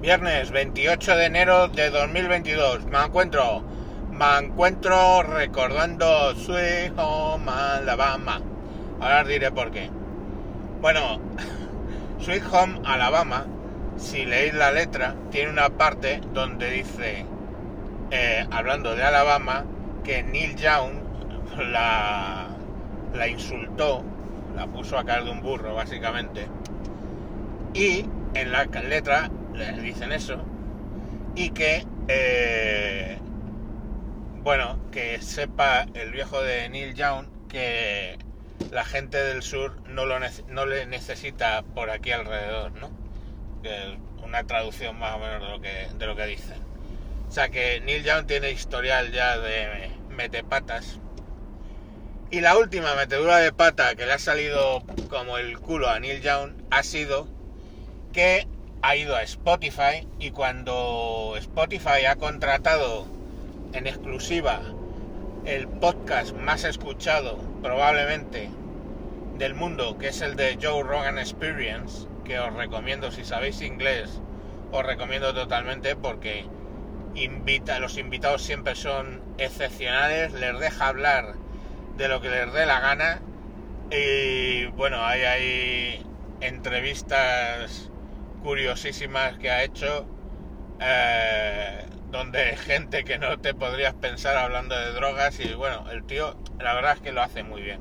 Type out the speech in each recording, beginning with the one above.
Viernes 28 de enero de 2022. Me encuentro, me encuentro recordando Sweet Home Alabama. Ahora os diré por qué. Bueno, Sweet Home Alabama, si leéis la letra, tiene una parte donde dice, eh, hablando de Alabama, que Neil Young la, la insultó, la puso a caer de un burro, básicamente. Y en la letra le dicen eso. Y que eh, bueno que sepa el viejo de Neil Young que la gente del sur no lo no le necesita por aquí alrededor no que una traducción más o menos de lo que de lo que dicen. O sea que Neil Young tiene historial ya de metepatas. Y la última metedura de pata que le ha salido como el culo a Neil Young ha sido que ha ido a Spotify y cuando Spotify ha contratado en exclusiva el podcast más escuchado probablemente del mundo, que es el de Joe Rogan Experience, que os recomiendo si sabéis inglés, os recomiendo totalmente porque invita, los invitados siempre son excepcionales, les deja hablar de lo que les dé la gana y bueno, hay, hay entrevistas curiosísimas que ha hecho, eh, donde gente que no te podrías pensar hablando de drogas y bueno, el tío la verdad es que lo hace muy bien.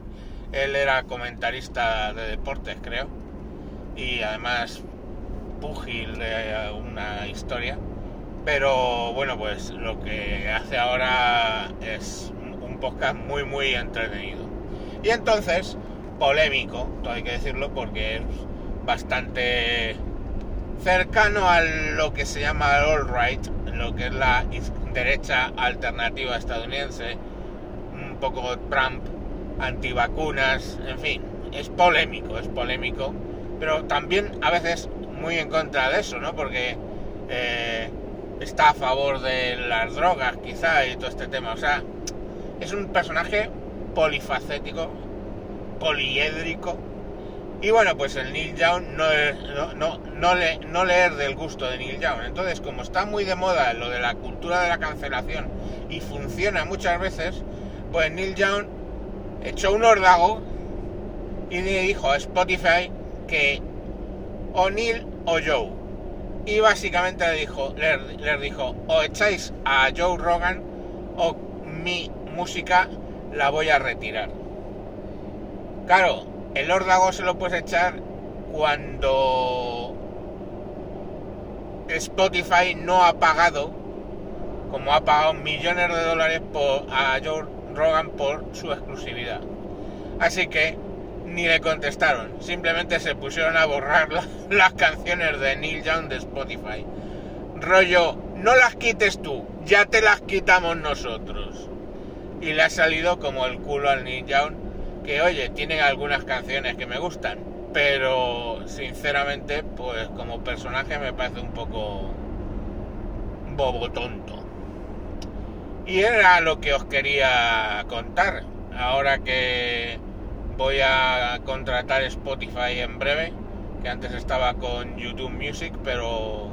Él era comentarista de deportes, creo, y además púgil de una historia. Pero bueno, pues lo que hace ahora es un podcast muy, muy entretenido. Y entonces, polémico, todo hay que decirlo, porque es bastante cercano a lo que se llama el alt-right, lo que es la derecha alternativa estadounidense, un poco Trump, antivacunas, en fin, es polémico, es polémico, pero también a veces muy en contra de eso, ¿no? Porque eh, está a favor de las drogas, quizá, y todo este tema. O sea, es un personaje polifacético, poliédrico, y bueno, pues el Neil Young no, no, no, le, no leer del gusto de Neil Young. Entonces, como está muy de moda lo de la cultura de la cancelación y funciona muchas veces, pues Neil Young echó un ordago y le dijo a Spotify que o Neil o Joe. Y básicamente le dijo, les dijo, o echáis a Joe Rogan o mi música la voy a retirar. Claro, el órdago se lo puedes echar cuando Spotify no ha pagado, como ha pagado millones de dólares a Joe Rogan por su exclusividad. Así que ni le contestaron, simplemente se pusieron a borrar las canciones de Neil Young de Spotify. Rollo, no las quites tú, ya te las quitamos nosotros. Y le ha salido como el culo al Neil Young que oye, tienen algunas canciones que me gustan, pero sinceramente, pues como personaje me parece un poco bobo tonto. Y era lo que os quería contar. Ahora que voy a contratar Spotify en breve, que antes estaba con YouTube Music, pero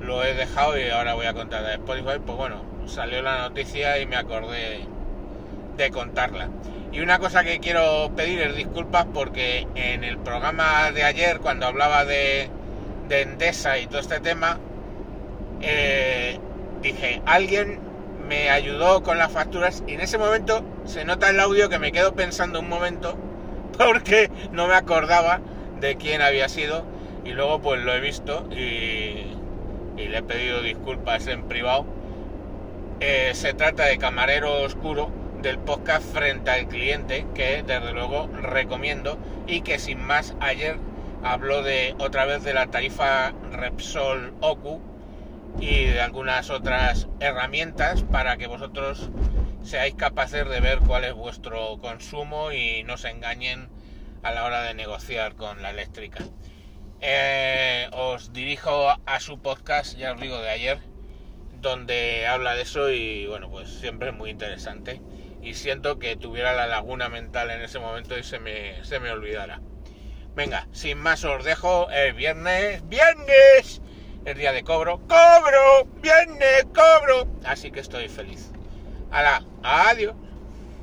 lo he dejado y ahora voy a contratar Spotify, pues bueno, salió la noticia y me acordé de contarla. Y una cosa que quiero pedir es disculpas porque en el programa de ayer, cuando hablaba de, de Endesa y todo este tema, eh, dije, alguien me ayudó con las facturas y en ese momento se nota el audio que me quedo pensando un momento porque no me acordaba de quién había sido y luego pues lo he visto y, le he pedido disculpas en privado. Eh, se trata de Camarero Oscuro del podcast frente al cliente que desde luego recomiendo y que sin más ayer habló de otra vez de la tarifa Repsol Ocu y de algunas otras herramientas para que vosotros seáis capaces de ver cuál es vuestro consumo y no se engañen a la hora de negociar con la eléctrica. Eh, os dirijo a su podcast, ya os digo, de ayer, donde habla de eso y bueno, pues siempre es muy interesante y siento que tuviera la laguna mental en ese momento y se me, se me olvidara. Venga, sin más os dejo el viernes, viernes, es día de cobro. ¡Cobro! ¡Viene, cobro! Así que estoy feliz. Hala, adiós.